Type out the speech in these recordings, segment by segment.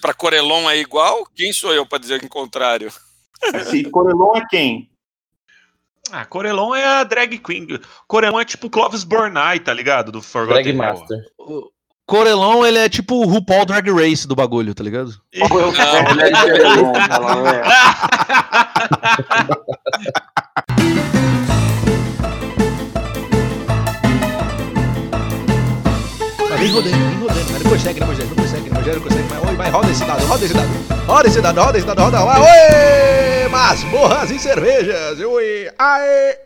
Pra Corelon é igual? Quem sou eu pra dizer o contrário? Assim, Corelon é quem? Ah, Corelon é a drag queen. Corelon é tipo Clovis Bornai, tá ligado? Do Forgotten Drag. Master. O Corelon, ele é tipo o RuPaul Drag Race do bagulho, tá ligado? Não. Ele é Corelon, fala, é. Mas vem rodando, vem rodando. Consegue, não não consegue. Mas oi, vai, roda esse dado, roda esse dado. Roda esse dado, roda esse dado, roda. Vai, oi! Masmorras e cervejas. Oi! Aê!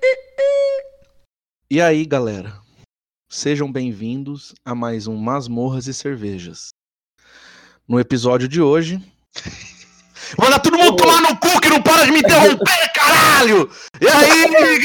E aí, galera? Sejam bem-vindos a mais um Masmorras e Cervejas. No episódio de hoje. Manda todo mundo tomar no cu que não para de me interromper, caralho! E aí,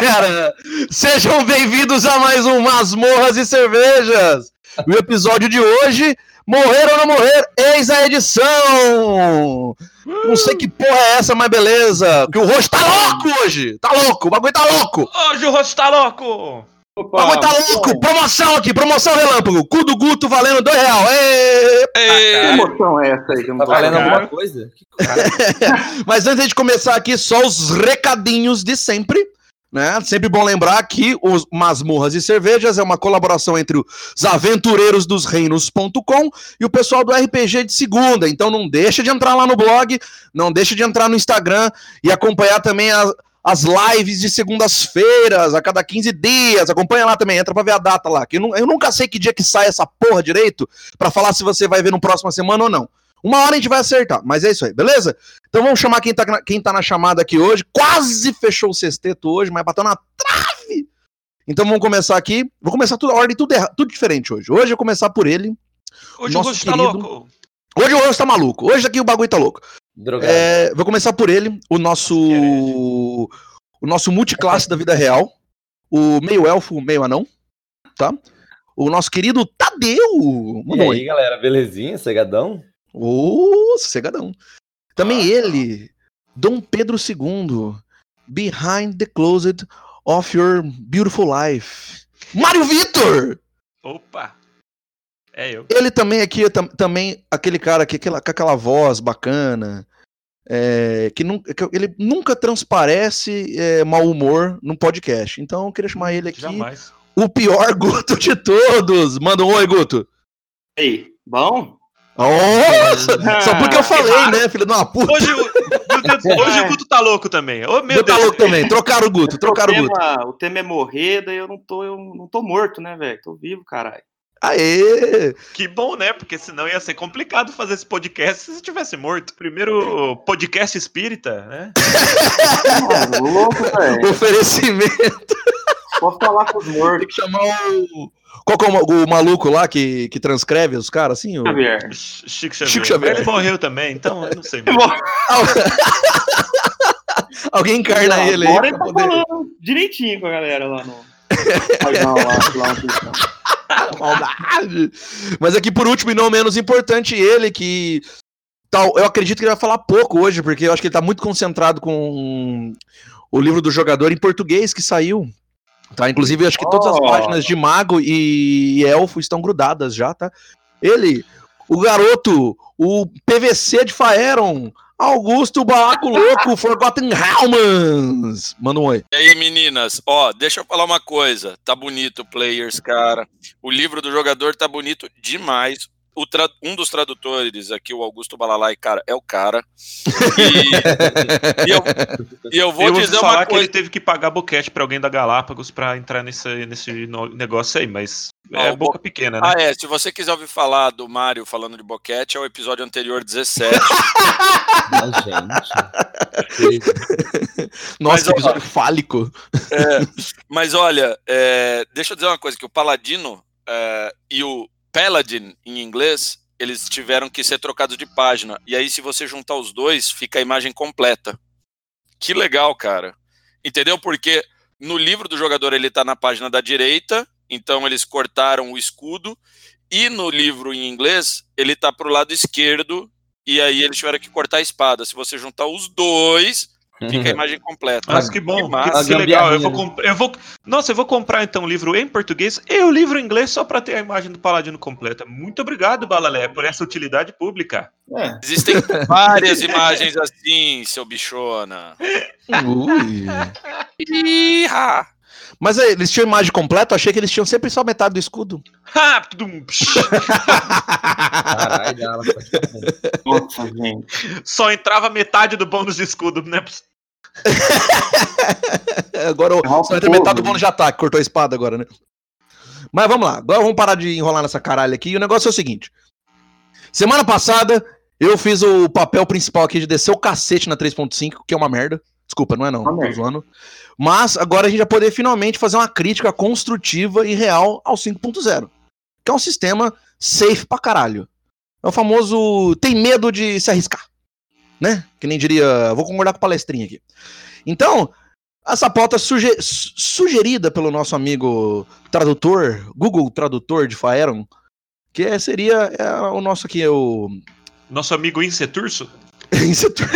galera? Sejam bem-vindos a mais um Masmorras e Cervejas! No episódio de hoje, morrer ou não morrer, eis a edição! Não sei que porra é essa, mas beleza. Que o rosto tá louco hoje! Tá louco, o bagulho tá louco! Hoje o rosto tá louco! O bagulho tá louco! Promoção aqui, promoção relâmpago! Cu do Guto valendo dois real! Ê! Que emoção é essa aí? não Tá valendo alguma coisa? Mas antes de começar aqui, só os recadinhos de sempre. Né? Sempre bom lembrar que os Masmorras e Cervejas é uma colaboração entre os aventureiros dos reinos.com e o pessoal do RPG de segunda. Então não deixa de entrar lá no blog, não deixa de entrar no Instagram e acompanhar também a- as lives de segundas-feiras, a cada 15 dias. Acompanha lá também, entra pra ver a data lá. Que eu, eu nunca sei que dia que sai essa porra direito pra falar se você vai ver no próxima semana ou não. Uma hora a gente vai acertar, mas é isso aí, beleza? Então vamos chamar quem tá, na- quem tá na chamada aqui hoje. Quase fechou o sexteto hoje, mas bateu na trave. Então vamos começar aqui. Vou começar tudo, a ordem tudo, erra, tudo diferente hoje. Hoje eu vou começar por ele. Hoje o rosto tá louco! Hoje o rosto tá maluco. Hoje aqui o bagulho tá louco. Drogado. É, vou começar por ele, o nosso. O nosso multiclasse da vida real. O meio elfo, meio anão. Tá? O nosso querido Tadeu. E Mandou aí, galera, belezinha? Cegadão? Ô, sossegadão. Também ele, Dom Pedro II, Behind the Closet of Your Beautiful Life. Mário Vitor! Opa! É eu. Ele também aqui, tam- também aquele cara que, aquela, com aquela voz bacana, é, que, nun- que ele nunca transparece é, mau humor no podcast. Então eu queria chamar ele aqui, Jamais. o pior Guto de todos. Manda um oi, Guto. Ei, bom? Oh, só porque eu falei, né, filho de uma puta. Hoje, Deus, hoje o Guto tá louco também. Ô, meu Guto tá Deus. louco também. Trocaram o Guto, trocaram o o, Guto. tema, o tema é morrer, daí eu não tô, eu não tô morto, né, velho? Tô vivo, caralho. Aê! Que bom, né? Porque senão ia ser complicado fazer esse podcast se você tivesse morto. Primeiro podcast espírita, né? Ah, louco, velho. Oferecimento. Posso falar com os Tem mortos, que chamar o. Qual que é o, o maluco lá que, que transcreve os caras assim? O... Xavier. Ch- Chico Xavier. Chico Xavier. Ele morreu também, então eu não sei. Alguém encarna Não, ele aí. Agora ele tá poder- falando direitinho com a galera lá no. Mas não, lá. Maldade. Mas aqui, por último e não menos importante, ele que. Tal, eu acredito que ele vai falar pouco hoje, porque eu acho que ele tá muito concentrado com o livro do jogador em português que saiu. Tá? Inclusive, acho que todas as páginas de mago e, e elfo estão grudadas já, tá? Ele, o garoto, o PVC de Faeron, Augusto Balaco Louco, Forgotten Helmans. Manda um oi. E aí, meninas? Ó, deixa eu falar uma coisa. Tá bonito, players, cara. O livro do jogador tá bonito demais. O tra- Um dos tradutores aqui, o Augusto Balalai, cara, é o cara. E, e eu, e eu vou eu dizer falar uma que ele coisa. teve que pagar boquete pra alguém da Galápagos pra entrar nesse, nesse negócio aí, mas é Ah, boca pequena, né? Ah, é. Se você quiser ouvir falar do Mário falando de boquete, é o episódio anterior 17. Mas, gente. Nossa, Mas, que ó, episódio fálico. Mas olha, é, deixa eu dizer uma coisa, que o Paladino é, e o Paladin, em inglês, eles tiveram que ser trocados de página. E aí, se você juntar os dois, fica a imagem completa. Que legal, cara. Entendeu? Porque no livro do jogador ele tá na página da direita, então eles cortaram o escudo. E no livro em inglês, ele tá pro lado esquerdo, e aí eles tiveram que cortar a espada. Se você juntar os dois, Fica a imagem completa. Mas que bom, Que que, massa. que legal. Eu vou, comp- eu vou, nossa, eu vou comprar então o livro em português e o livro em inglês só para ter a imagem do Paladino completa. Muito obrigado, Balalé, por essa utilidade pública. É. Existem várias imagens assim, seu bichona. Ui. Ih-ha! Mas aí, eles tinham imagem completa? Eu achei que eles tinham sempre só metade do escudo. Psh. Caralho, ela Nossa, gente. Só entrava metade do bônus de escudo, né? agora o Ralph só entra metade do bônus de ataque, cortou a espada agora, né? Mas vamos lá, agora vamos parar de enrolar nessa caralho aqui. E o negócio é o seguinte: semana passada eu fiz o papel principal aqui de descer o cacete na 3.5, que é uma merda. Desculpa, não é não, tô zoando. Mas agora a gente vai poder finalmente fazer uma crítica construtiva e real ao 5.0, que é um sistema safe pra caralho. É o famoso tem medo de se arriscar, né? Que nem diria, vou concordar com o palestrinha aqui. Então, essa pauta suge- su- sugerida pelo nosso amigo tradutor, Google Tradutor de Faeron, que é- seria é, o nosso aqui, o. Nosso amigo Inseturso. Insetor.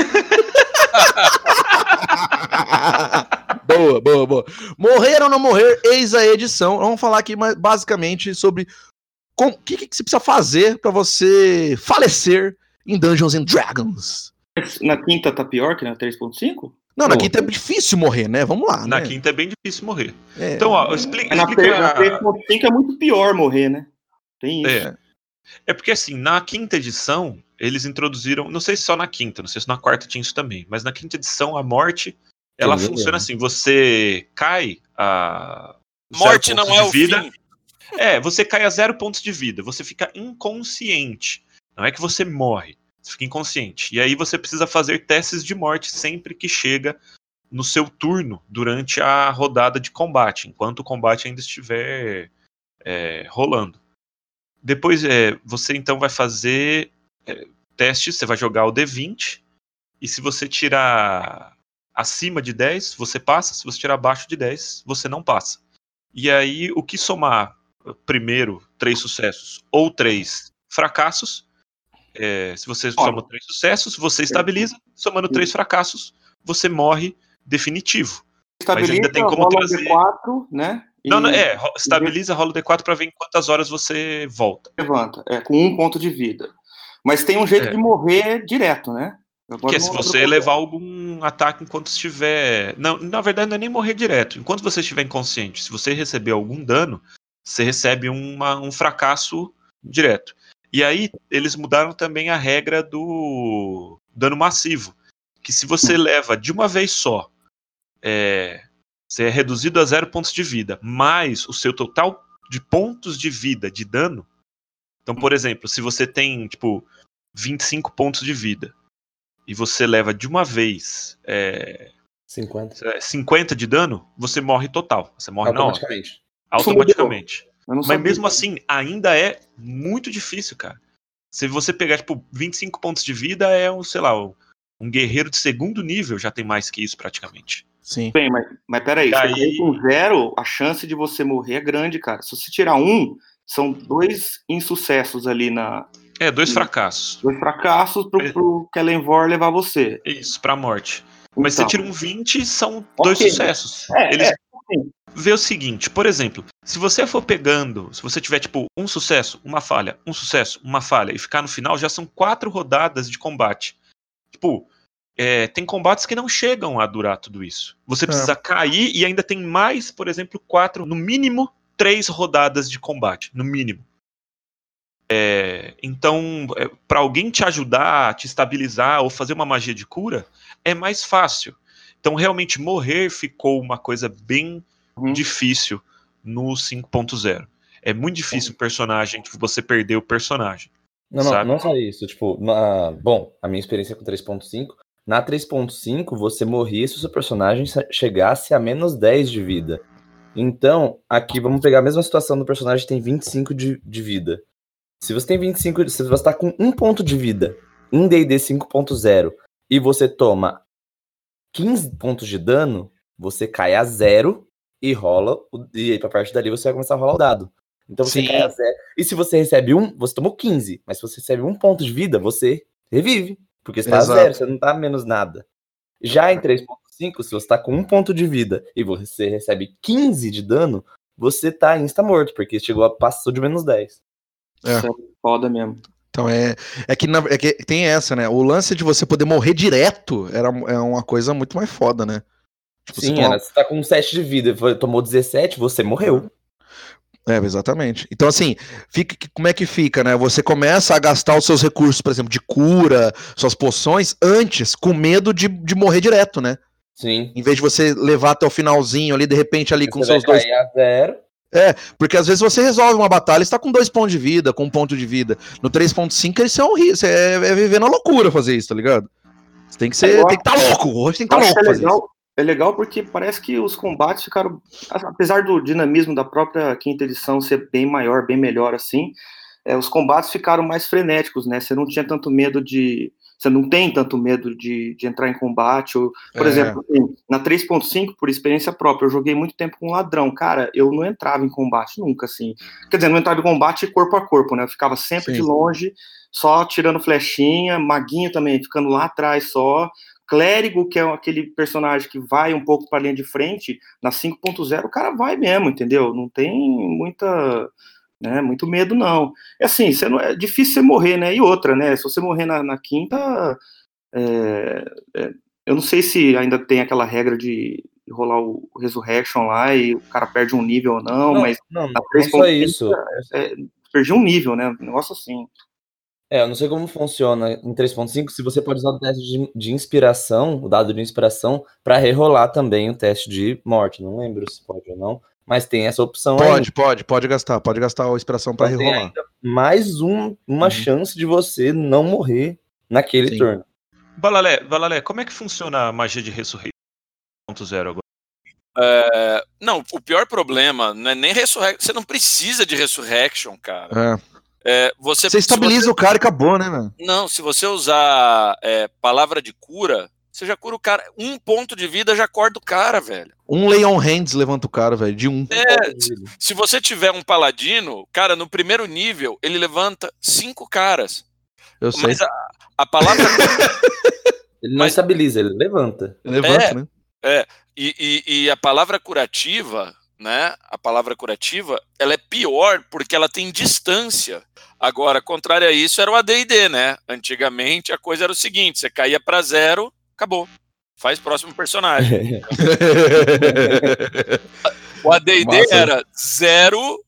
boa, boa, boa. Morrer ou não morrer, eis a edição. Vamos falar aqui mais basicamente sobre com- o que, que você precisa fazer pra você falecer em Dungeons and Dragons. Na quinta tá pior que na 3.5? Não, na Pô. quinta é difícil morrer, né? Vamos lá. Na né? quinta é bem difícil morrer. É, Então, ó, explica. Na, explica- 3.5 é muito pior morrer, né? Tem isso. É. É porque assim, na quinta edição, eles introduziram, não sei se só na quinta, não sei se na quarta tinha isso também, mas na quinta edição a morte, ela funciona assim, você cai a Morte não é o vida. fim. É, você cai a zero pontos de vida, você fica inconsciente. Não é que você morre, você fica inconsciente. E aí você precisa fazer testes de morte sempre que chega no seu turno durante a rodada de combate, enquanto o combate ainda estiver é, rolando. Depois é, você então vai fazer é, testes, você vai jogar o D20, e se você tirar acima de 10, você passa, se você tirar abaixo de 10, você não passa. E aí o que somar primeiro três sucessos ou três fracassos, é, se você Olha. soma três sucessos, você estabiliza, somando três fracassos, você morre definitivo. Estabiliza, ainda tem como rola trazer- D4, né? E Não, não, é, estabiliza, rola o D4 pra ver em quantas horas você volta. levanta. É, com um ponto de vida. Mas tem um jeito É. de morrer direto, né? Agora Que é se você qual levar algum ataque enquanto estiver. Não, na verdade, não é nem morrer direto. Enquanto você estiver inconsciente, se você receber algum dano, você recebe uma- um fracasso direto. E aí, eles mudaram também a regra do dano massivo. Que se você leva de uma vez só, é, você é reduzido a zero pontos de vida, mais o seu total de pontos de vida de dano. Então, por exemplo, se você tem, tipo, 25 pontos de vida e você leva de uma vez é, 50. sei lá, 50 de dano, você morre total. Você morre na hora, Automaticamente. automaticamente. Mas sabia. mesmo assim, ainda é muito difícil, cara. Se você pegar, tipo, 25 pontos de vida, é um, sei lá, um, guerreiro de segundo nível já tem mais que isso praticamente. Sim. Bem, mas, mas peraí, você aí- com zero, a chance de você morrer é grande, cara. Se você tirar um, são dois insucessos ali na. É, dois fracassos. Dois fracassos pro, É. pro Kellenvor levar você. Isso, pra morte. Mas Então, você tira um 20, são dois Ok. sucessos. É, Eles é, vê o seguinte, por exemplo, se você for pegando, se você tiver tipo um sucesso, uma falha, um sucesso, uma falha e ficar no final, já são quatro rodadas de combate. Tipo, é, tem combates que não chegam a durar tudo isso. Você precisa cair e ainda tem mais, por exemplo, quatro, no mínimo três rodadas de combate, no mínimo. É, então, é, para alguém te ajudar, te estabilizar ou fazer uma magia de cura, é mais fácil. Então, realmente morrer ficou uma coisa bem Uhum. difícil no 5.0. É muito difícil o personagem, tipo, você perder o personagem. Não, não, não só isso. Tipo, na... bom, a minha experiência com 3.5, na 3.5 você morria se o seu personagem se- chegasse a menos 10 de vida. Então, aqui vamos pegar a mesma situação do personagem que tem 25 de, de vida. Se você tem 25, se você tá com um ponto de vida em D&D 5.0 e você toma 15 pontos de dano, você cai a zero e rola, o- e aí pra partir dali você vai começar a rolar o dado. Então você Sim. cai a zero. E se você recebe um, você tomou 15. Mas se você recebe um ponto de vida, você revive. Porque você tá a Exato. zero, você não tá menos nada. Já em 3.5, se você tá com um ponto de vida e você recebe 15 de dano, você tá insta-morto, porque chegou a passou de menos 10. Isso é foda mesmo. Então é, é, que, na- é que tem essa, né? O lance de você poder morrer direto era é uma coisa muito mais foda, né? Tipo, você Sim, toma- era, você tá com 7 de vida e tomou 17, você morreu. É, exatamente. Então, assim, fica, que- como é que fica, né? Você começa a gastar os seus recursos, por exemplo, de cura, suas poções, antes, com medo de, de morrer direto, né? Sim. Em vez de você levar até o finalzinho ali, de repente, ali com você seus vai dois. cair a zero. Porque às vezes você resolve uma batalha e está com dois pontos de vida, com um ponto de vida. No 3.5, isso é horrível. Você é, é viver na loucura fazer isso, tá ligado? Você tem que ser. Eu tem que estar louco. Hoje tem que estar acho louco é legal, é legal porque parece que os combates ficaram, apesar do dinamismo da própria quinta edição ser bem maior, bem melhor assim, é, os combates ficaram mais frenéticos, né? Você não tinha tanto medo de, você não tem tanto medo de, de entrar em combate. Ou, por É. exemplo, assim, na 3.5, por experiência própria, eu joguei muito tempo com ladrão. Cara, eu não entrava em combate nunca, assim. Quer dizer, não entrava em combate corpo a corpo, né? Eu ficava sempre Sim. de longe, só tirando flechinha, maguinho também, ficando lá atrás só. Clérigo, que é aquele personagem que vai um pouco para a linha de frente, na 5.0 o cara vai mesmo, entendeu? Não tem muita, né, muito medo, não. É assim, você não, é difícil você morrer, né? E outra, né? Se você morrer na, na quinta, é, é, eu não sei se ainda tem aquela regra de rolar o Resurrection lá e o cara perde um nível ou não, Não, mas não, na não só 3.5 isso. perdi um nível, né? Um negócio assim. É, eu não sei como funciona em 3.5 se você pode usar o teste de, de inspiração, o dado de inspiração, pra rerolar também o teste de morte. Não lembro se pode ou não, mas tem essa opção aí. Pode, pode, pode gastar. Pode gastar a inspiração pra Então rerolar. mais um, uma Uhum. chance de você não morrer naquele Sim. turno. Balalé, Balalé, como é que funciona a magia de ressurreição 1.0 agora? É, não, o pior problema não é nem ressurrection. Você não precisa de resurrection, cara. É. É, você, Você estabiliza o cara e acabou, né, mano? Não, se você usar é, palavra de cura, você já cura o cara. Um ponto de vida já corta o cara, velho. Um lay on hands levanta o cara, velho, de um. É, se você tiver um paladino, cara, no primeiro nível, ele levanta cinco caras. Eu sei. Mas a, a palavra. Ele não Mas- estabiliza, ele levanta. Levanta, É. né? e, e- e a palavra curativa, né? A palavra curativa, ela é pior porque ela tem distância. Agora, contrário a isso, era o AD&D, né? Antigamente a coisa era o seguinte: você caía pra zero, acabou. Faz próximo personagem. O AD&D era zero,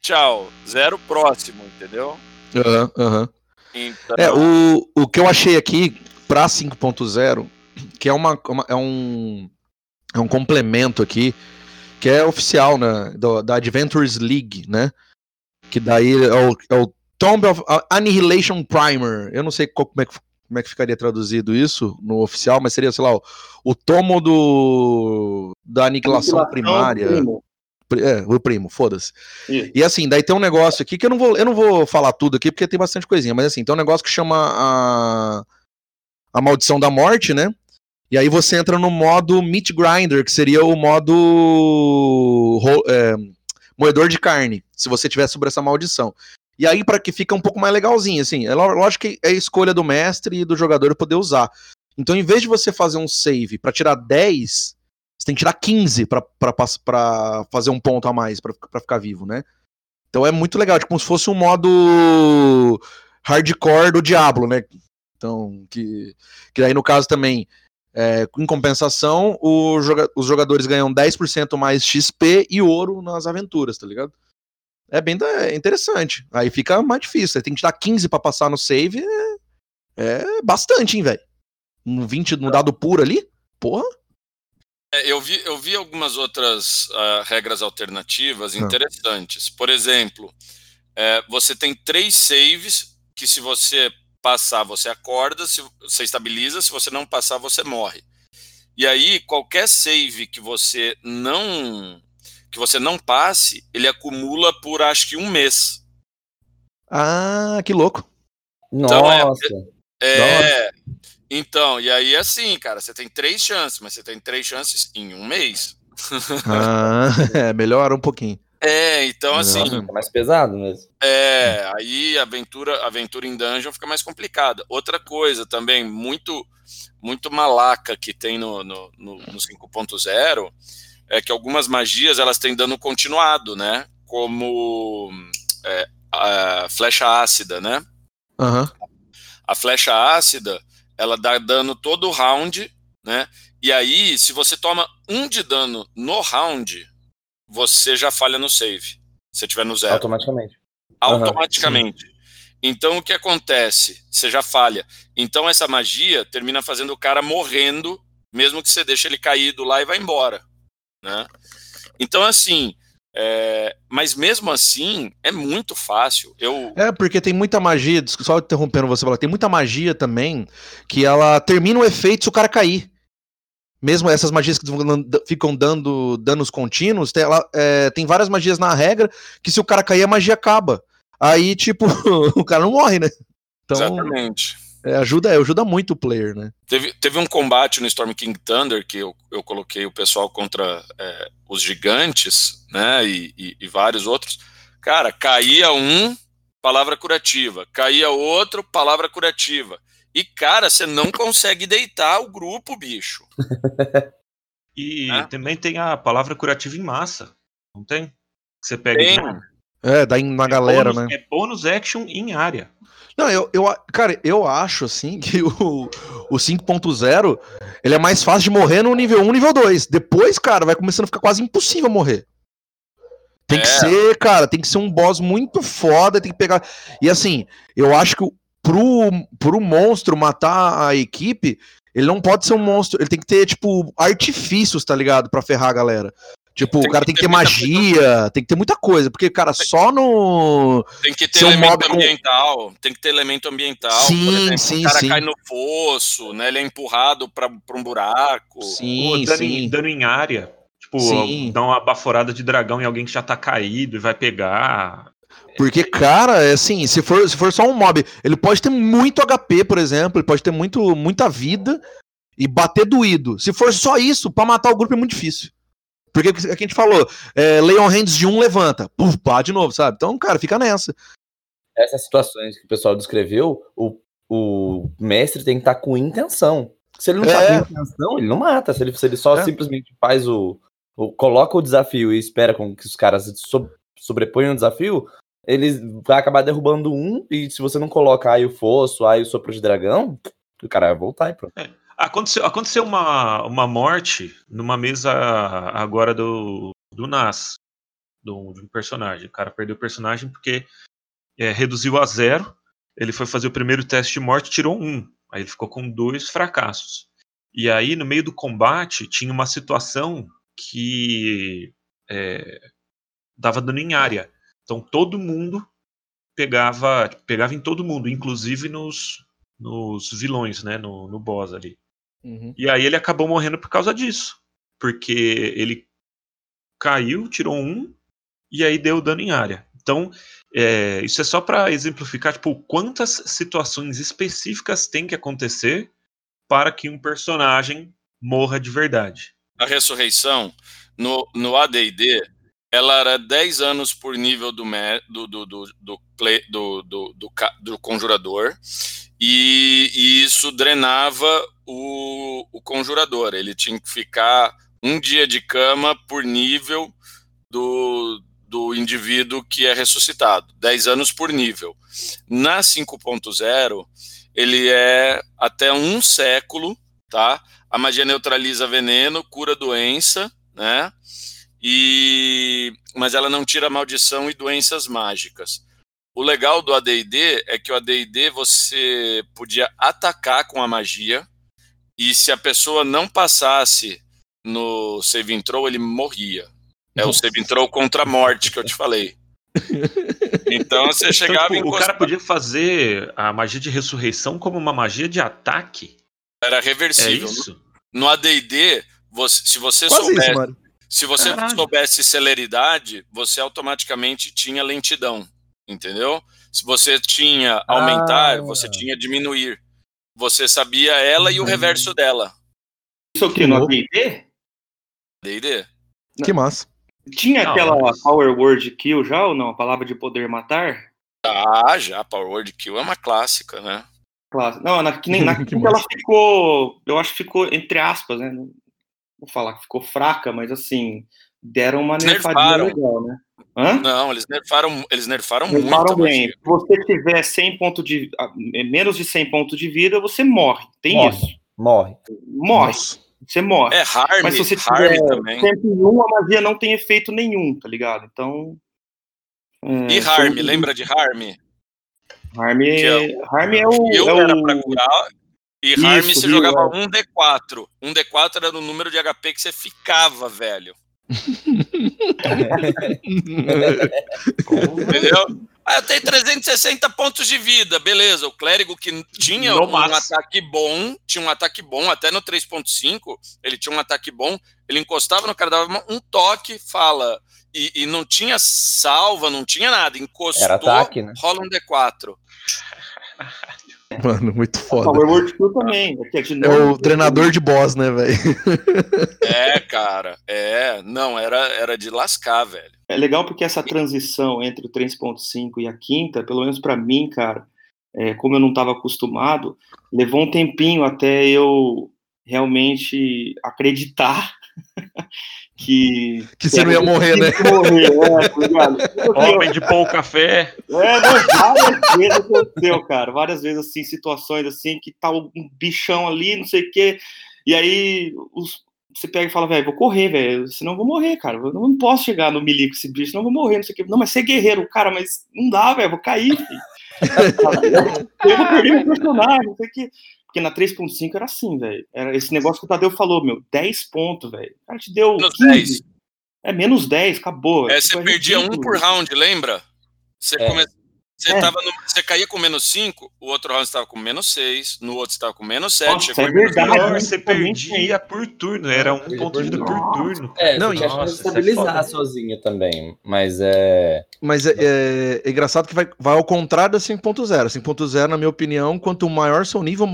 tchau, zero próximo, entendeu? Aham, aham. Então, É, o, o que eu achei aqui pra 5.0, que é, uma, uma- é, um, é um complemento aqui, que é oficial né, do- da Adventures League, né? Que daí é o, é o Tomb of Annihilation Primer. Eu não sei qual- como, é que, como é que ficaria traduzido isso no oficial, mas seria, sei lá, o, o tomo do, da aniquilação primária. primo. Pri- É, o primo, foda-se. E assim, daí tem um negócio aqui que eu não vou, eu não vou falar tudo aqui porque tem bastante coisinha, mas assim, tem um negócio que chama a a maldição da morte, né? E aí você entra no modo meat grinder, que seria o modo é, moedor de carne, se você tiver sobre essa maldição. E aí para que fica um pouco mais legalzinho, assim, é lógico que é escolha do mestre e do jogador poder usar. Então, em vez de você fazer um save para tirar 10, você tem que tirar 15 pra- pra pass- pra fazer um ponto a mais pra ficar vivo, né? Então é muito legal, tipo, como se fosse um modo hardcore do Diablo, né? Então, que, que aí no caso também, é, em compensação, joga- os jogadores ganham 10% mais XP e ouro nas aventuras, tá ligado? É bem é interessante. Aí fica mais difícil. Você tem que tirar 15 pra passar no save. É, é bastante, hein, velho? Um 20 no dado puro ali? Porra. É, eu, vi, eu vi algumas outras ah, regras alternativas Ah. interessantes. Por exemplo, é, você tem três saves que se você passar, você acorda, se você estabiliza, se você não passar, você morre. E aí, qualquer save que você não que você não passe, ele acumula por acho que um mês. Ah, que louco. Então, é- Nossa. É. Então, e aí assim, cara, você tem três chances, mas você tem três chances em um mês. Ah, é, melhora um pouquinho. É, então assim. Fica mais pesado mesmo. é, aí a aventura, a aventura em dungeon fica mais complicada. Outra coisa também, muito muito malaca que tem no, no, no, no 5.0 é que algumas magias elas têm dano continuado, né? Como é, a flecha ácida, né? Aham. A flecha ácida, ela dá dano todo round, né? E aí, se você toma um de dano no round, você já falha no save. Se tiver no zero. Automaticamente. automaticamente. então o que acontece? Você já falha. Então essa magia termina fazendo o cara morrendo, mesmo que você deixe ele caído lá e vá embora. Né? Então, assim. é, Mas mesmo assim, é muito fácil. Eu. É, porque tem muita magia, só interrompendo você, falar, tem muita magia também que ela termina o efeito se o cara cair. Mesmo essas magias que ficam dando- ficam dando danos contínuos, tem, ela, é, tem várias magias na regra que se o cara cair, a magia acaba. Aí, tipo, o cara não morre, né? Então, Exatamente. É, ajuda, ajuda muito o player, né? Teve, teve um combate no Storm King Thunder que eu, eu coloquei o pessoal contra é, os gigantes, né? E, e- e vários outros. Cara, caía um, palavra curativa. Caía outro, palavra curativa. E, cara, você não consegue deitar o grupo, bicho. E É. também tem a palavra curativa em massa. Não tem? Que você pega Tem. É, dá em- na galera, bônus, né? É bônus action em área. Não, eu, eu, cara, eu acho, assim, que o, o 5.0, ele é mais fácil de morrer no nível 1 nível 2. Depois, cara, vai começando a ficar quase impossível morrer. Tem que É. ser, cara, tem que ser um boss muito foda, tem que pegar... E assim, eu acho que pro, pro monstro matar a equipe, ele não pode ser um monstro, ele tem que ter, tipo, artifícios, tá ligado? Pra ferrar a galera. Tipo, Tem o cara que tem que ter magia, tem que ter muita coisa, porque, cara, só no... Tem que ter elemento mob com- ambiental. Tem que ter elemento ambiental. Sim, por exemplo, sim, o cara sim. cai no fosso, né? Ele é empurrado para um buraco. Sim, Ou dano, sim. em, dano em área. Tipo, Sim. dá uma baforada de dragão em alguém que já tá caído e vai pegar. Porque, cara, é assim, se for, se for só um mob, ele pode ter muito HP, por exemplo, ele pode ter muito, muita vida e bater doído. Se for só isso, pra matar o grupo é muito difícil. Porque é o que a gente falou, é, lay on hands de um levanta, puf, pá, de novo, sabe? Então, cara, fica nessa. Essas situações que o pessoal descreveu, o, o mestre tem que estar com intenção. Se ele não tá É. com intenção, ele não mata. Se ele, se ele só É. simplesmente faz o, o- coloca o desafio e espera com que os caras so- sobreponham o desafio, ele vai acabar derrubando um, e se você não colocar aí o fosso, aí o sopro de dragão, o cara vai voltar e pronto. Aconteceu, aconteceu uma, uma morte numa mesa agora do, do Nas, do, de um personagem. O cara perdeu o personagem porque é, reduziu a zero. Ele foi fazer o primeiro teste de morte tirou um. Aí ele ficou com dois fracassos. E aí, no meio do combate, tinha uma situação que é, dava dano em área. Então todo mundo pegava, pegava em todo mundo, inclusive nos, nos vilões, né? No, no boss ali. E aí ele acabou morrendo por causa disso. Porque ele caiu, tirou um, e aí deu dano em área. Então, é, isso é só para exemplificar, tipo, quantas situações específicas tem que acontecer para que um personagem morra de verdade. A ressurreição, no, no AD&D, ela era 10 anos por nível do, me- do, do, do, do, play- do, do, do do conjurador, e, e isso drenava o, o conjurador. Ele tinha que ficar um dia de cama por nível do, do indivíduo que é ressuscitado, 10 anos por nível. Na 5.0, ele é até um século, tá? A magia neutraliza veneno, cura doença, né? E mas ela não tira maldição e doenças mágicas. O legal do AD&D é que o AD&D você podia atacar com a magia e se a pessoa não passasse no save throw, ele morria. É o save throw contra a morte que eu te falei. Então você Então, chegava tipo, em o cara podia fazer a magia de ressurreição como uma magia de ataque. era É reversível. isso? No AD&D, você, se você Quase souber isso. Se você Caralho. soubesse celeridade, você automaticamente tinha lentidão, entendeu? Se você tinha aumentar, Ah. você tinha diminuir. Você sabia ela e o reverso dela. Isso aqui no AD&D? D&D. Que massa. Tinha Não, aquela mas- Power Word Kill já ou não? A palavra de poder matar? Ah, já, Power Word Kill é uma clássica, né? Claro. Não, na, que nem, na quinta ela ficou. Eu acho que ficou, entre aspas, né? Não vou falar que ficou fraca, mas assim, deram uma nerfadinha Nerfaram. legal, né? Hã? Não, eles nerfaram, eles nerfaram, Nerfaram muito bem. Se você tiver 100 pontos de. ah, menos de 100 pontos de vida, você morre. Tem Morre. isso. Morre. Morre. Nossa. Você morre. É, Harm, Mas se você Harm tiver também. 101, a magia não tem efeito nenhum, tá ligado? Então. é, E Harm, foi- lembra de Harm? Harm é, é Harm é o. Eu é era o- pra curar. E Isso, Harm você viu, jogava é. um D4. Um D4 era o número de HP que você ficava, velho. Entendeu? Ah, eu tenho 360 pontos de vida, beleza. O clérigo que tinha No um máximo. ataque bom, tinha um ataque bom, até no 3.5, ele tinha um ataque bom, ele encostava no cara, dava um toque, fala. E, e não tinha salva, não tinha nada. Encostou, Era ataque, né? rola um D4. Mano, muito A foda. Power Kill também. É, que é É o treinador de boss, né, velho? É, cara, é. Não, era, era de lascar, velho. É legal porque essa transição entre o 3.5 e a quinta, pelo menos pra mim, cara, é, como eu não estava acostumado, levou um tempinho até eu realmente acreditar que Que você não ia morrer, né? que morrer, é, tá ligado? Homem de pão café. É, várias vezes aconteceu, cara. Várias vezes, assim, situações assim, que tá um bichão ali, não sei o quê. E aí os- você pega e fala, velho, vou correr, velho, senão eu vou morrer, cara. Eu não posso chegar no melee com esse bicho, senão eu vou morrer, não sei o quê. Não, mas você é guerreiro, cara, mas não dá, velho, vou cair, filho. eu vou perder meu personagem, não sei o quê. Porque na 3.5 era assim, velho. Era esse negócio que o Tadeu falou, meu, 10 pontos, velho. O cara te deu Menos 15. 10. É, menos 10, acabou. É, Tipo, você é perdia um por round, lembra? Você, É. come- você, É. tava no- você caía com menos 5, o outro round estava com menos 6, no outro estava com menos 7. Nossa, chegou é verdade. Pior, mas você perdia por turno. Era um ponto de vida turno. por turno. É, Não, tinha nossa, é estabilizar foda. sozinho também. Mas é. Mas é, é- é engraçado que vai, vai ao contrário da 5.0. 5.0, na minha opinião, quanto maior seu nível,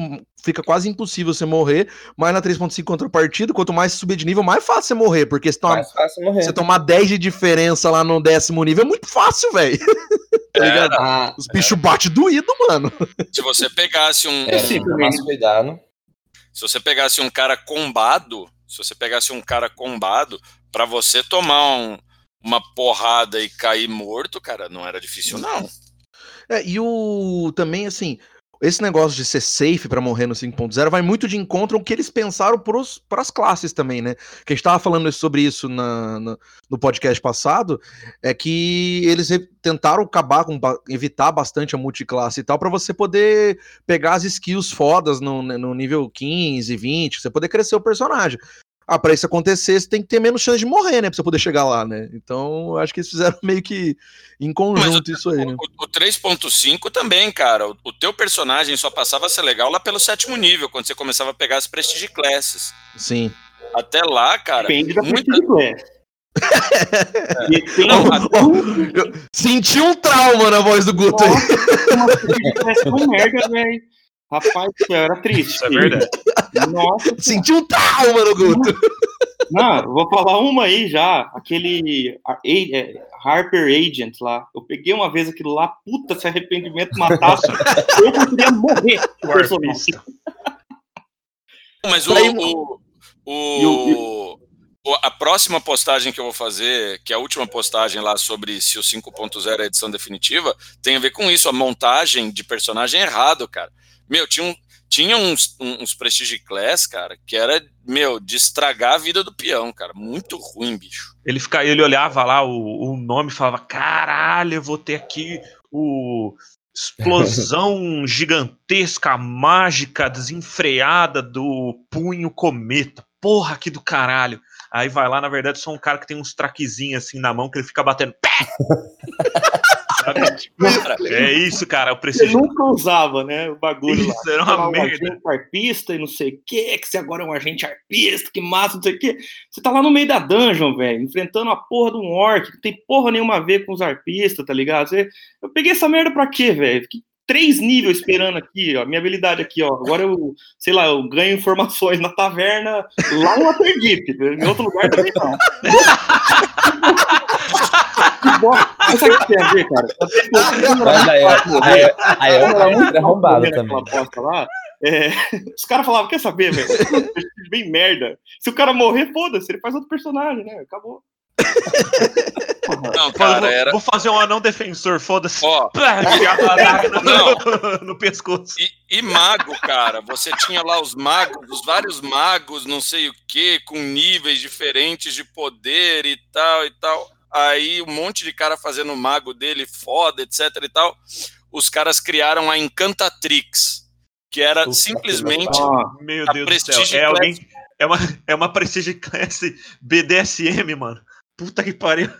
fica quase impossível você morrer. Mas na 3.5 contrapartida, quanto mais você subir de nível, mais fácil você morrer. Porque se toma- mais fácil morrer. você tomar 10 de diferença lá no décimo nível é muito fácil, velho. tá ligado? Ah, Os bichos batem doído, mano. Se você pegasse um, é, Sim, mais cuidado. se você pegasse um cara combado, se você pegasse um cara combado, pra você tomar um- uma porrada e cair morto, cara, não era difícil não. É, e o também assim, esse negócio de ser safe pra morrer no 5.0 vai muito de encontro ao que eles pensaram para as classes também, né? Que a gente tava falando sobre isso na, na- no podcast passado, é que eles tentaram acabar com evitar bastante a multiclasse e tal pra você poder pegar as skills fodas no, no nível 15, 20, você poder crescer o personagem. Ah, pra isso acontecer, você tem que ter menos chance de morrer, né? Pra você poder chegar lá, né? Então, eu acho que eles fizeram meio que em conjunto isso aí, né? O, o 3.5 também, cara. O, o teu personagem só passava a ser legal lá pelo sétimo nível, quando você começava a pegar as Prestige Classes. Sim. Até lá, cara, Depende da muita- Prestige Class. Ó, eu senti um trauma na voz do Guto aí. Nossa, uma Prestige Class com merda, velho. Rapaz, eu era triste. Isso é verdade. Nossa, Senti um trauma no Guto. não, vou falar uma aí já. Aquele é, Harper Agent lá. Eu peguei uma vez aquilo lá, puta, se arrependimento matasse, eu conseguiria morrer o. Mas o, Aí, o, o- o- o- a próxima postagem que eu vou fazer, que é a última postagem lá sobre se o 5.0 é a edição definitiva, tem a ver com isso, a montagem de personagem errado, cara. Meu, tinha, um, tinha uns, uns Prestige Class, cara, que era, meu, de estragar a vida do peão, cara. Muito ruim, bicho. Ele, fica, ele olhava lá o, o nome e falava: caralho, eu vou ter aqui o explosão gigantesca, mágica, desenfreada do punho cometa. Porra, que do caralho. Aí vai lá, na verdade, só um cara que tem uns traquezinhos assim na mão que ele fica batendo. Sabe? Cara, É isso, cara. Eu Você preciso. nunca usava, né? O bagulho lá. Isso era lá, uma um merda. agente arpista e não sei o que, que você agora é um agente arpista, que massa, não sei o que. Você tá lá no meio da dungeon, velho, enfrentando a porra de um orc, que não tem porra nenhuma a ver com os arpistas, tá ligado? Você... Eu peguei essa merda pra quê, velho? Fiquei três níveis esperando aqui, ó, minha habilidade aqui, ó. Agora eu, sei lá, eu ganho informações na taverna lá no Waterdeep, em outro lugar também não. Mas sabe o que tem a ver, cara? Mas aí, aí, aí é era muito arrombado comendo também. aquela bosta lá, é, os caras falavam, quer saber, velho? Bem merda. Se o cara morrer, foda-se, ele faz outro personagem, né? Acabou. Não, cara, vou, era. vou fazer um anão defensor, foda-se. Ó, no, no pescoço. E, e mago, cara, você tinha lá os magos, os vários magos, não sei o que, com níveis diferentes de poder e tal e tal. Aí um monte de cara fazendo o mago dele foda, etc e tal. Os caras criaram a Encantatrix, que era simplesmente Ah, Meu A Deus do céu. É alguém. É uma, é uma Prestige Class BDSM, mano. Puta que pariu.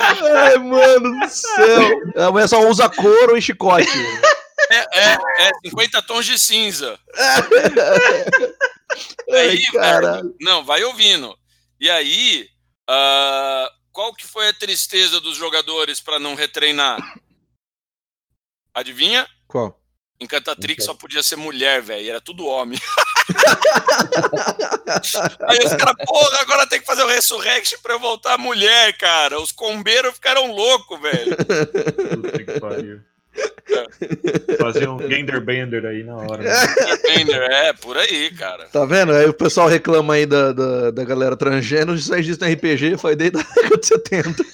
Ai, mano do céu. A mulher só usa couro e chicote. é, é, é 50 tons de cinza. Ai, Aí, caralho. Não, vai ouvindo. E aí, ah, qual que foi a tristeza dos jogadores para não retreinar? Adivinha? Qual? Encantatrix só podia ser mulher, velho. Era tudo homem. Aí os caras, porra, agora tem que fazer o Resurrection pra eu voltar mulher, cara. Os combeiros ficaram loucos, velho. Um Genderbender aí na hora. né? Bender, é, por aí, cara. Tá vendo? Aí o pessoal reclama aí da, da, da galera transgênero, isso aí existe no RPG, foi desde a década de 70.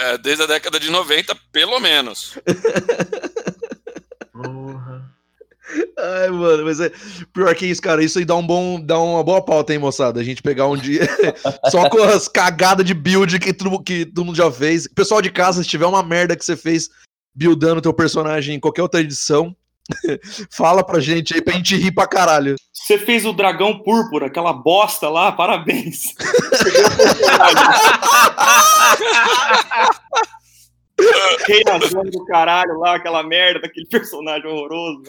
É, desde a década de 90, pelo menos. Porra. Ai, mano, mas é pior que isso, cara. Isso aí dá um bom, dá uma boa pauta, hein, moçada? A gente pegar um dia só com as cagadas de build que todo, que todo mundo já fez. Pessoal de casa, se tiver uma merda que você fez buildando teu personagem em qualquer outra edição, fala pra gente aí pra gente rir pra caralho. você fez o dragão púrpura, aquela bosta lá, parabéns. Rei azul do caralho lá, aquela merda daquele personagem horroroso.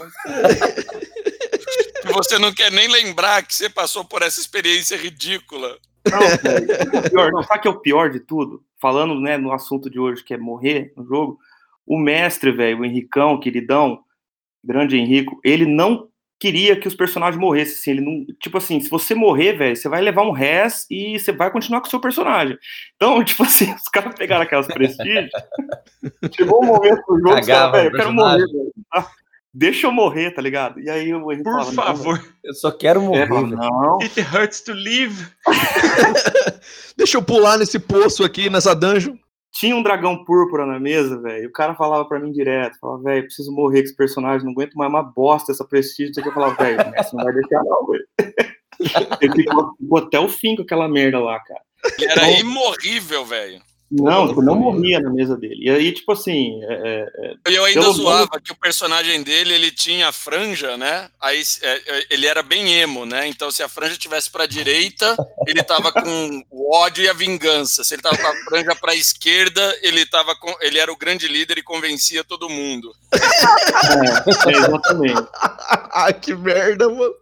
Que você não quer nem lembrar que você passou por essa experiência ridícula. não, pior, sabe o que é o pior de tudo? Falando né, no assunto de hoje, que é morrer no jogo, o mestre, velho, o Henricão, queridão, grande Henrico, ele não queria que os personagens morressem, assim, ele não, tipo assim, se você morrer, velho, você vai levar um res e você vai continuar com o seu personagem. Então, tipo assim, os caras pegaram aquelas prestígios, chegou um momento do jogo, velho, eu quero morrer, velho, tá? deixa eu morrer, tá ligado? E aí o Henrico Por falava, não, favor. Eu só quero velho. morrer. É, não, It hurts to live. Deixa eu pular nesse poço aqui, nessa dungeon. Tinha um dragão púrpura na mesa, velho. e O cara falava pra mim direto, falava, velho, preciso morrer com esse personagem, não aguento mais uma bosta essa prestígio. Eu falava, velho, você não vai deixar não, velho. Ele ficou, ficou até o fim com aquela merda lá, cara. Ele era imorrível, velho. Não, tipo, não morria na mesa dele. E aí, tipo assim, é, é, E eu ainda zoava que o personagem dele, ele tinha franja, né? Aí é, é, ele era bem emo, né? Então se a franja tivesse pra direita, ele tava com o ódio e a vingança. Se ele tava com a franja pra esquerda, ele tava com, ele era o grande líder e convencia todo mundo. é, é, exatamente. Ai, que merda, mano.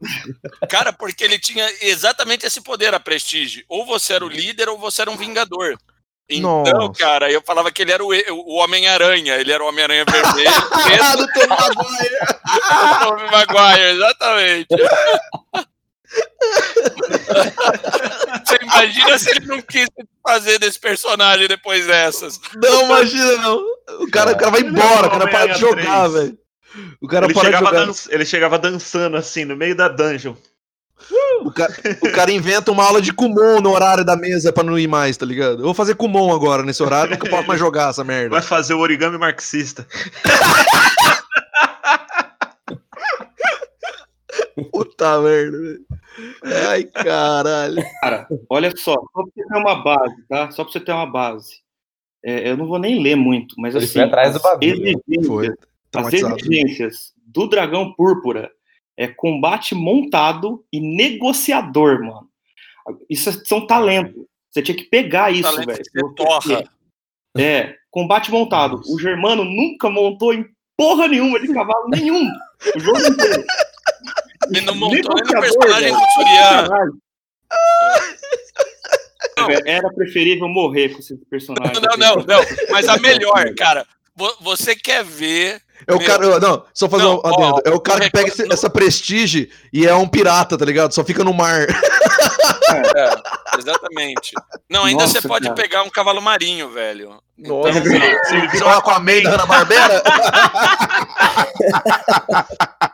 Cara, porque ele tinha exatamente esse poder, a prestígio. Ou você era o líder ou você era um vingador. Então, Nossa. cara, eu falava que ele era o, o Homem-Aranha. Ele era o Homem-Aranha vermelho, preto, do Tom Maguire. o Tobey Maguire, exatamente. Você imagina se ele não quis fazer desse personagem depois dessas. Não, imagina, não. O cara, o cara vai embora, o cara para de jogar, velho. O cara Ele para de chegava, jogar. dan- ele chegava dançando assim, no meio da dungeon. O cara, o cara inventa uma aula de Kumon no horário da mesa pra não ir mais, tá ligado? Eu vou fazer Kumon agora nesse horário, nunca posso mais jogar essa merda. Vai fazer o origami marxista. Puta merda, velho. Ai, caralho. Cara, olha só, só pra você ter uma base, tá? Só pra você ter uma base. É, eu não vou nem ler muito, mas Ele assim, foi atrás do as bagulho. exigências- Foi. As exigências do Dragão Púrpura é combate montado e negociador, mano. Isso é- são talentos. Você tinha que pegar isso, velho. torra. É, combate montado. Nossa. O Germano nunca montou em porra nenhuma de cavalo nenhum. O jogo inteiro. Ele não montou nem no Negociador, personagem do. Velho, Era preferível morrer com esse personagem. Não, não, não. Mas a melhor, cara, vo- você quer ver É o Meu. cara. Não, só fazer Não, um adendo. ó, É o cara que pega esse- essa prestige e é um pirata, tá ligado? Só fica no mar. É, exatamente. Não, ainda Nossa, você pode cara. pegar um cavalo marinho, velho. Nossa, Então, se ele vira uma com a meia da Ana Barbera.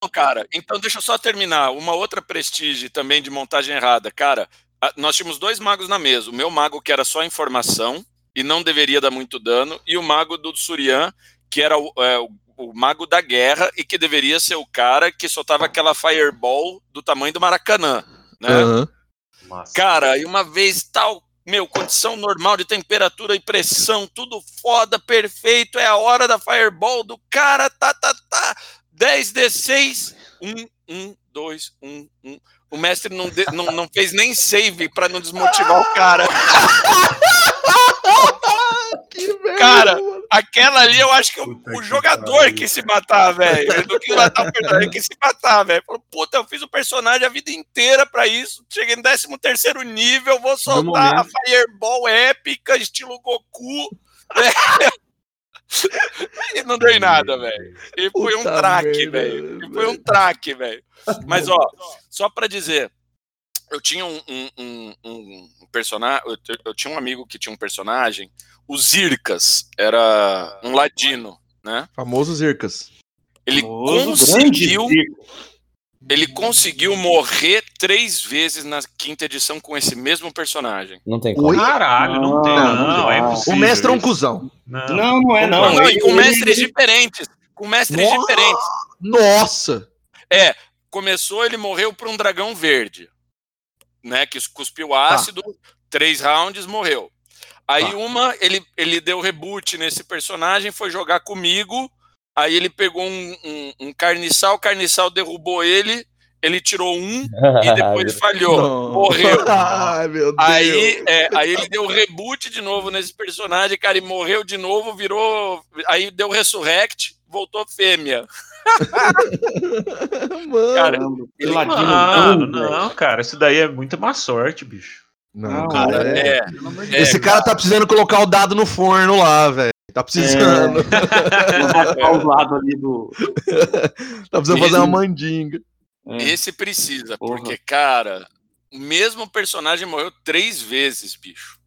Não, Cara, então deixa eu só terminar. Uma outra prestígio também de montagem errada. Cara, a- nós tínhamos dois magos na mesa. O meu mago, que era só informação e não deveria dar muito dano, e o mago do Surian, que era o, é, o- o mago da guerra e que deveria ser o cara que soltava aquela fireball do tamanho do Maracanã. Né? Massa. Cara, e uma vez tal, meu, condição normal de temperatura e pressão, tudo foda, perfeito, é a hora da fireball do cara, tá, tá, tá, 10d6, 1, 1, 2, 1, 1. O mestre não, de- não, não fez nem save pra não desmotivar o cara. Que merda, Cara, mano. Aquela ali eu acho que o, Puta o que jogador quis se matar, velho. Ele não quis matar o personagem, ele quis se matar, velho. Falou, puta, eu fiz o personagem a vida inteira pra isso. Cheguei no 13 terceiro nível, vou soltar a. Fireball épica, estilo Goku. e não deu em nada, velho. E foi um traque, velho. E foi um traque, velho. Mas, ó, só pra dizer, eu tinha um, um, um, um personagem. Eu, eu tinha um amigo que tinha um personagem, o Zirkas, era um ladino, né? Famoso Zircas. Ele Famoso conseguiu, ele conseguiu morrer três vezes na quinta edição com esse mesmo personagem. Não tem como. Caralho, não tem, Não, não, é não. impossível. O mestre é um cuzão. Não. Não, não é não. Não, não, e com mestres diferentes. Com mestres Nossa! diferentes. Nossa! É, começou, ele morreu para um dragão verde, né? Que cuspiu ácido, três rounds, morreu. Aí Tá. uma, ele, ele deu reboot nesse personagem, foi jogar comigo. Aí ele pegou um, um, um carniçal, o carniçal derrubou ele, ele tirou um e depois falhou. Não. Morreu. Ai, meu Deus. Aí, é, aí ele deu reboot de novo nesse personagem, cara, e morreu de novo, virou. Aí deu resurrect, voltou fêmea. Mano. Cara, ele- Mano, não, cara, isso daí é muita má sorte, bicho. Não, Não, cara, é- É, é, Esse cara tá precisando colocar o dado no forno lá, velho. Tá precisando. Vou raspar os lados ali do. tá precisando fazer uma mandinga. É. Esse precisa, Porra. porque, cara, o mesmo personagem morreu três vezes, bicho.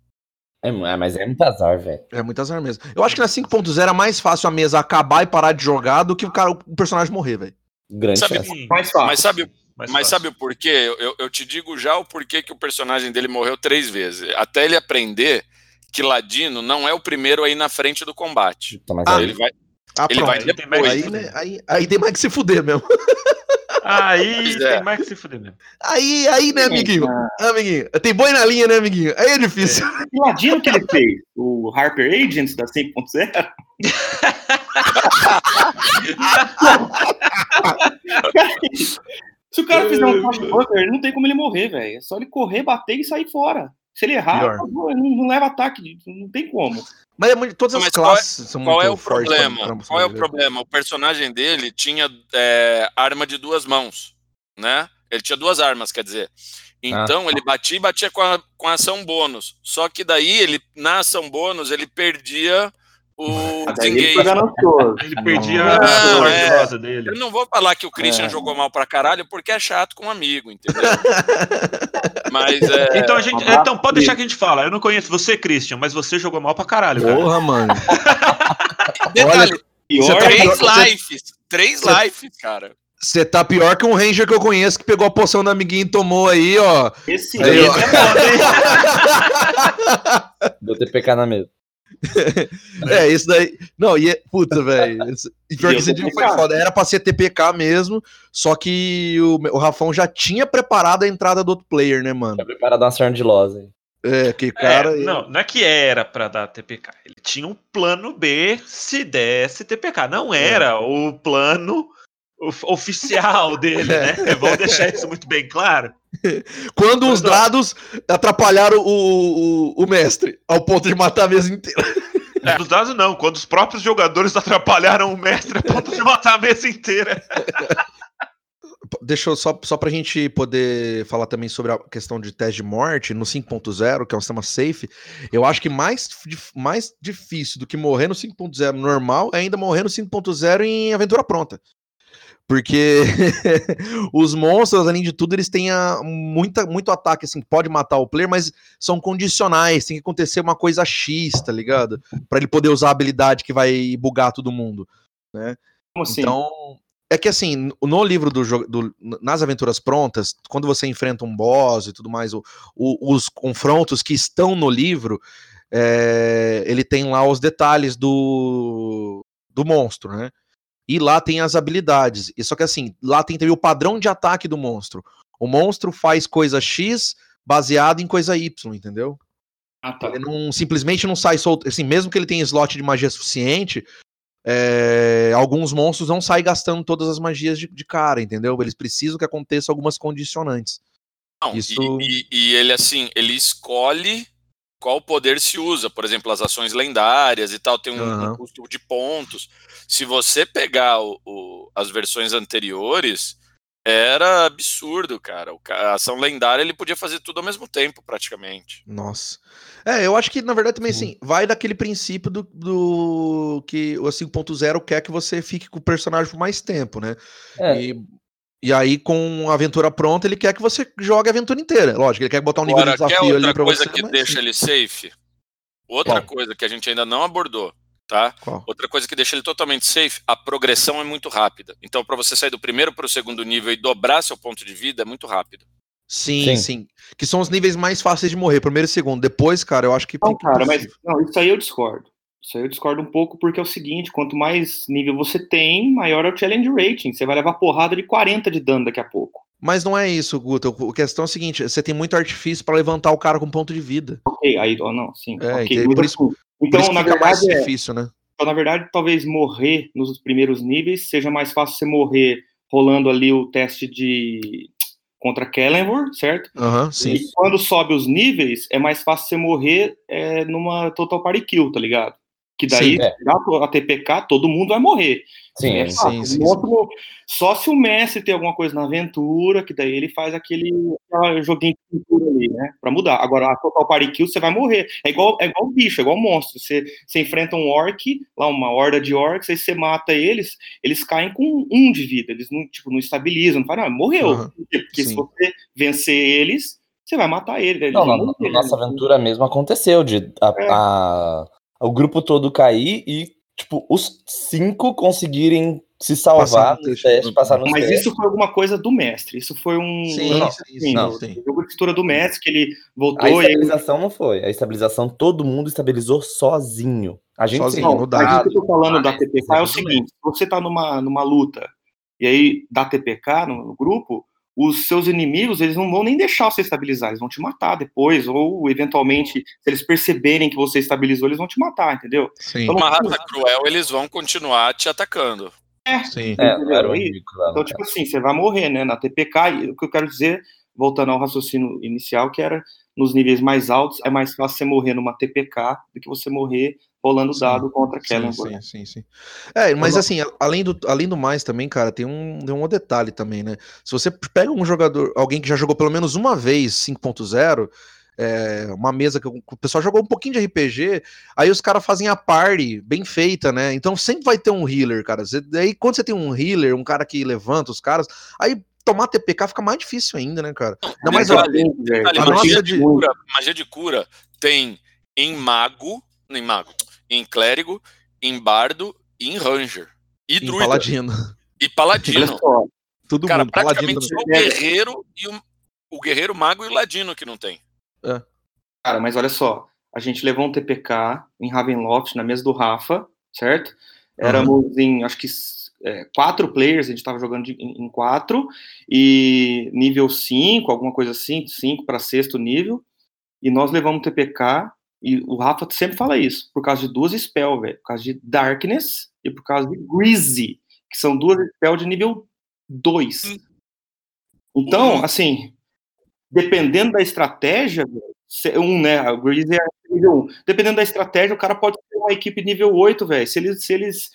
É, é, mas é muito azar, velho. É muito azar mesmo. Eu acho que na 5.0 é mais fácil a mesa acabar e parar de jogar do que o, cara, o personagem morrer, velho. Grande Sabe- Mais fácil. Mas sabe, mas fácil. sabe o porquê? Eu, eu, te digo já o porquê que o personagem dele morreu três vezes. Até ele aprender que Ladino não é o primeiro aí na frente do combate. Puta, mas Ah, aí- Ele vai, Ah, ele pronto. vai depois. mais- Aí, né, aí, aí tem mais que se fuder mesmo. Aí é. tem mais que se fuder mesmo. Aí, aí, né, amiguinho? Ah, amiguinho. Tem boi na linha, né, amiguinho? Aí é difícil. Que ladino que ele fez? O Harper Agents da 5.0? Se o cara fizer um ele não tem como ele morrer, velho. É só ele correr, bater e sair fora. Se ele errar, Pior. acabou, ele não, não leva ataque, não tem como. Mas é muito, todas as Mas qual é- classes são Qual muito é o fortes pra- problema? pra- Qual é o problema? O personagem dele tinha é, arma de duas mãos, né? Ele tinha duas armas, quer dizer. Então ele batia e batia com a, com a ação bônus. Só que daí ele, na ação bônus, ele perdia o ele. Ele perdia Não, a sorte é. rosa dele. Eu não vou falar que o Christian É. jogou mal pra caralho, porque é chato com um amigo, entendeu? Mas é. Então, a gente, então pode deixar que a gente fala. Eu não conheço você, Christian, mas você jogou mal pra caralho, cara. Porra, mano. Detalhe, Pior, Você tá três pior- você- lives. Três você- lives, cara. Você tá pior que um Ranger que eu conheço que pegou a poção do amiguinho e tomou aí, ó. esse Aí, aí, ó. Deu TPK na mesa. É, isso daí. Não, e é. Puta, velho. E Pior que esse dia foi foda. Era pra ser TPK mesmo, só que o, o Rafão já tinha preparado a entrada do outro player, né, mano? Tá preparado uma sarna de loss aí. É, que cara. É, não, não é que era pra dar TPK. Ele tinha um plano B se desse TPK. Não era o plano oficial dele, né? Vamos deixar isso muito bem claro. Quando os dados atrapalharam o, o, o mestre, ao ponto de matar a mesa inteira. Nos dados, não. Quando os próprios jogadores atrapalharam o mestre a ponto de matar a mesa inteira. deixa eu só, só pra gente poder falar também sobre a questão de teste de morte no 5.0, que é um sistema safe. Eu acho que mais, mais difícil do que morrer no 5.0 normal é ainda morrer no 5.0 em aventura pronta. Porque os monstros, além de tudo, eles têm a- muita, muito ataque, assim, que pode matar o player, mas são condicionais, tem que acontecer uma coisa X, tá ligado? Pra ele poder usar a habilidade que vai bugar todo mundo, né? Como assim? Então, é que assim, no livro do jogo, nas aventuras prontas, quando você enfrenta um boss e tudo mais, o- o- os confrontos que estão no livro, é, ele tem lá os detalhes do, do monstro, né? E lá tem as habilidades. E só que assim, lá tem também o padrão de ataque do monstro. O monstro faz coisa X baseado em coisa Y, entendeu? Ah, tá. Ele não simplesmente não sai solto. Assim, mesmo que ele tenha slot de magia suficiente, é, alguns monstros não saem gastando todas as magias de, de cara, entendeu? Eles precisam que aconteça algumas condicionantes. Não, e- Isso- e, e ele, assim, ele escolhe qual poder se usa. Por exemplo, as ações lendárias e tal, tem um, um Aham. custo de pontos. Se você pegar o- o- as versões anteriores, era absurdo, cara. A ação lendária ele podia fazer tudo ao mesmo tempo, praticamente. Nossa. É, eu acho que, na verdade, também Sim. assim, vai daquele princípio do, do que o 5.0 quer que você fique com o personagem por mais tempo, né? É. E, e aí, com a aventura pronta, ele quer que você jogue a aventura inteira. Lógico, ele quer botar um nível Agora, de quer desafio ali outra pra coisa você. que mas- deixa ele safe? Outra Qual? coisa que a gente ainda não abordou, tá? Qual? Outra coisa que deixa ele totalmente safe, a progressão é muito rápida. Então, para você sair do primeiro para o segundo nível e dobrar seu ponto de vida, é muito rápido. Sim, Sim. sim, Que são os níveis mais fáceis de morrer, primeiro e segundo. Depois, cara, eu acho que Não, cara, mas não, isso aí eu discordo. Isso aí eu discordo um pouco porque é o seguinte, quanto mais nível você tem, maior é o challenge rating. Você vai levar porrada de 40 de dano daqui a pouco. Mas não é isso, Guto. A questão é a seguinte: você tem muito artifício pra levantar o cara com ponto de vida. Ok, aí, ó, não, sim. É, ok, entendi. mas Por isso- assim, Por então, isso na verdade, é, difícil, né? então, na verdade, talvez morrer nos primeiros níveis seja mais fácil você morrer rolando ali o teste de contra Kellenvor, certo? Aham, sim. E quando sobe os níveis, é mais fácil você morrer é, numa Total Party Kill, tá ligado? Que daí, Sim, é. se a TPK, todo mundo vai morrer. Sim, É sim, sim, outro- Só se o Messi tem alguma coisa na aventura, que daí ele faz aquele, joguinho de pintura ali, né? Pra mudar. Agora, a Total Party Kill, você vai morrer. É igual, é igual bicho, é igual monstro. Você, você enfrenta um orc, lá uma horda de orcs, aí você mata eles, eles caem com um de vida. Eles não, tipo, não estabilizam, não fala, ah, morreu. Quê? Porque se Sim. você vencer eles, você vai matar eles. eles Não, na, nossa aventura mesmo aconteceu de a- É. a- o grupo todo cair e, tipo, os cinco conseguirem se salvar no no teste. teste, passar no Mas teste. isso foi alguma coisa do mestre. Isso foi um. Sim, não, sim, sim, não, sim. jogo de textura do mestre, que ele A voltou e ele estabilização não foi. A estabilização todo mundo estabilizou sozinho. A gente Sozinho, Não, no mas dado. o que eu tô falando da mas TPK é o seguinte: se você tá numa, numa luta e aí dá TPK no, no grupo, os seus inimigos eles não vão nem deixar você estabilizar, eles vão te matar depois, ou eventualmente, se eles perceberem que você estabilizou, eles vão te matar, entendeu? Sim, Então, Uma raça cruel, eles vão continuar te atacando. sim. É, Entendeu? era o Aí, único lá. Então, tipo assim, você vai morrer, né? Na TPK, e o que eu quero dizer, voltando ao raciocínio inicial, que era nos níveis mais altos, é mais fácil você morrer numa TPK do que você morrer rolando Sim, dado contra Sim, Kellenborg. sim, sim, sim. É, mas assim, além do, além do mais também, cara, tem um, tem um detalhe também, né? Se você pega um jogador, alguém que já jogou pelo menos uma vez 5.0, é, uma mesa que o pessoal jogou um pouquinho de RPG, aí os caras fazem a party bem feita, né? Então sempre vai ter um healer, cara. Você- Daí quando você tem um healer, um cara que levanta os caras, aí tomar TPK fica mais difícil ainda, né, cara? Não, mas ó, Detalhe, a magia, de de- cura, magia de cura tem em mago, em mago, em clérigo, em bardo e em ranger. E druida. paladino. E Olha paladino. só, Todo Cara, mundo, paladino praticamente só também. o guerreiro e o, o guerreiro mago e o ladino que não tem. cara, mas olha só, a gente levou um TPK em Ravenloft, na mesa do Rafa, certo? Éramos em, acho que, é, quatro players, a gente tava jogando de- em, em quatro, e nível 5, alguma coisa assim, 5 para sexto nível, e nós levamos um TPK, e o Rafa sempre fala isso, por causa de duas spells, velho, por causa de Darkness e por causa de Greasy, que são duas spells de nível 2. Hum. Então, Uhum. assim, dependendo da estratégia, um, né, a Greasy é nível 1, dependendo da estratégia, o cara pode ter uma equipe nível 8, velho, se eles, se eles,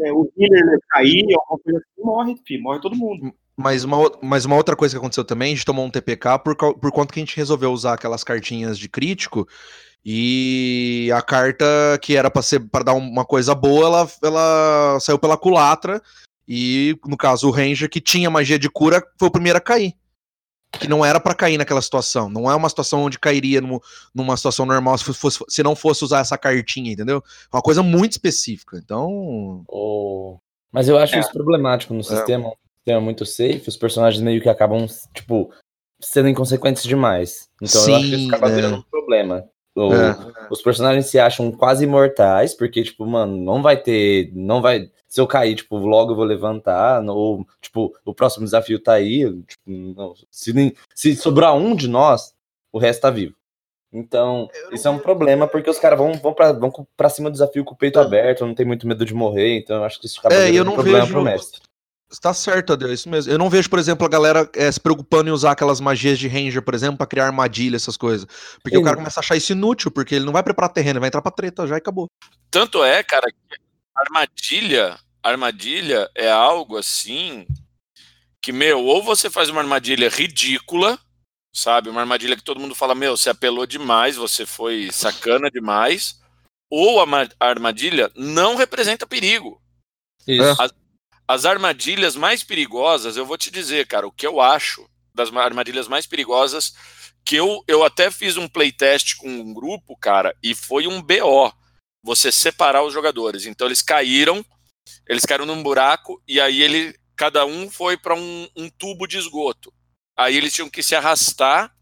é, o healer cair, alguma coisa assim, morre, filho, morre todo mundo. Mas uma, mas uma outra coisa que aconteceu também, a gente tomou um TPK por, por conta que a gente resolveu usar aquelas cartinhas de crítico e a carta que era pra ser para dar uma coisa boa, ela, ela saiu pela culatra e no caso o Ranger que tinha magia de cura foi o primeiro a cair. Que não era pra cair naquela situação. Não é uma situação onde cairia num- numa situação normal se, fosse, se não fosse usar essa cartinha, entendeu? É uma coisa muito específica. Então, Oh. Mas eu acho É. isso problemático no sistema. Um sistema muito safe, os personagens meio que acabam, tipo, sendo inconsequentes demais. Então eu acho que Sim, isso acaba é. virando um problema. O- É. Os personagens se acham quase imortais, porque, tipo, mano, não vai ter. Não vai. Se eu cair, tipo, logo eu vou levantar. Ou, tipo, o próximo desafio tá aí. tipo, não, se, nem- se sobrar um de nós, o resto tá vivo. Então, isso é um problema, porque os caras vão, vão, pra, vão pra cima do desafio com o peito aberto, não tem muito medo de morrer, então eu acho que isso acaba É, eu um não problema vejo- pro mestre. Tá certo, Adel, é isso mesmo. Eu não vejo, por exemplo, a galera eh, se preocupando em usar aquelas magias de Ranger, por exemplo, pra criar armadilha, essas coisas. Porque Sim. o cara começa a achar isso inútil, porque ele não vai preparar terreno, ele vai entrar pra treta já e acabou. Tanto é, cara, que armadilha, armadilha é algo assim que, meu, ou você faz uma armadilha ridícula, sabe? Uma armadilha que todo mundo fala, meu, você apelou demais, você foi sacana demais, ou a armadilha não representa perigo. Isso. As armadilhas mais perigosas, eu vou te dizer, cara, o que eu acho das ma- armadilhas mais perigosas, que eu, eu até fiz um playtest com um grupo, cara, e foi um BO. Você separar os jogadores. Então eles caíram, eles caíram num buraco, e aí ele, cada um foi para um, um tubo de esgoto. Aí eles tinham que se arrastar,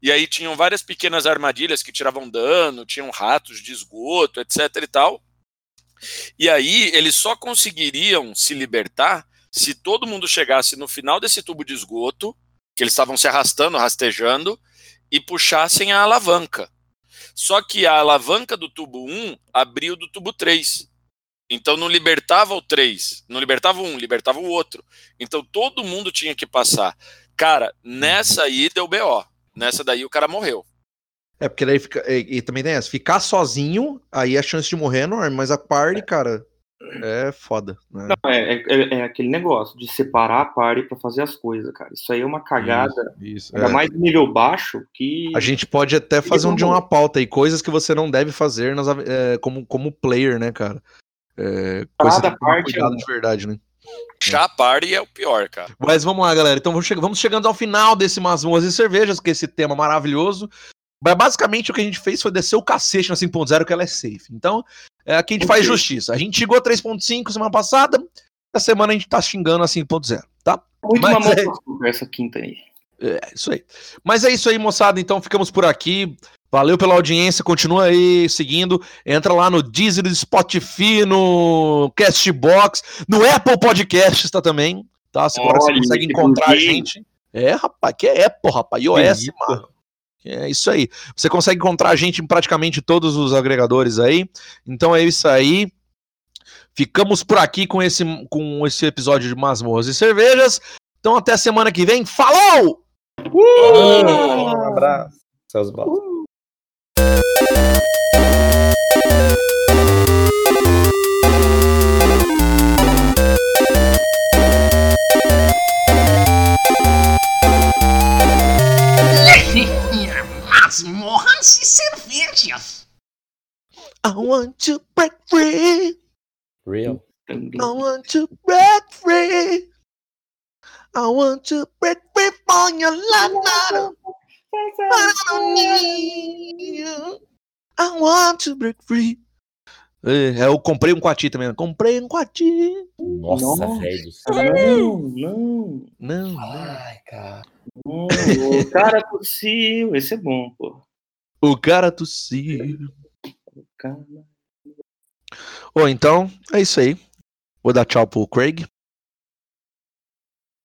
e aí tinham várias pequenas armadilhas que tiravam dano, tinham ratos de esgoto, etc e tal. E aí eles só conseguiriam se libertar se todo mundo chegasse no final desse tubo de esgoto, que eles estavam se arrastando, rastejando, e puxassem a alavanca. Só que a alavanca do tubo 1 abriu do tubo 3. Então não libertava o 3, não libertava um, libertava o outro. Então todo mundo tinha que passar. Cara, nessa aí deu BO. Nessa daí o cara morreu. É, porque daí fica. E, e também tem essa, ficar sozinho, aí a chance de morrer é enorme, mas a party, cara, é foda. Né? Não, é, é- é aquele negócio de separar a party pra fazer as coisas, cara. Isso aí é uma cagada, Isso, ainda é. mais nível baixo, que. A gente pode até fazer um de uma pauta aí, coisas que você não deve fazer nas, é, como, como player, né, cara? É, coisa Cada parte é cuidado uma. de verdade, né? Já a party é o pior, cara. Mas vamos lá, galera. Então vamos chegando ao final desse Masmorras e Cervejas, que é esse tema maravilhoso. Mas basicamente o que a gente fez foi descer o cacete na 5.0, que ela é safe. Então, é, aqui a gente faz Ok. justiça. A gente chegou a 3.5 semana passada, essa semana a gente tá xingando a 5.0, tá? Muito Mas mamão é- essa quinta aí. É, isso aí. Mas é isso aí, moçada. Então ficamos por aqui. Valeu pela audiência, continua aí seguindo. Entra lá no Deezer, no Spotify, no Castbox, no Apple Podcasts tá também. Tá? Você agora você Olha, consegue que encontrar a gente. É, rapaz, que é Apple, rapaz. iOS, mano. É isso aí. Você consegue encontrar a gente em praticamente todos os agregadores aí. Então é isso aí. Ficamos por aqui com esse, com esse episódio de Masmorras e Cervejas. Então até semana que vem. Falou! Um abraço. Seus bolas. Masmorras e cervejas. I want to break free. Real. Também. I want to break free. I want to break free from your life. I don't, I don't need you. I want to break free. É, eu comprei um coati também. Comprei um coati. Nossa, Nossa. velho. Não, não, Não, não. Ai, cara. não. O cara tossiu. Esse é bom, pô. O cara tossiu. Cara. Ou então, é isso aí. Vou dar tchau pro Craig.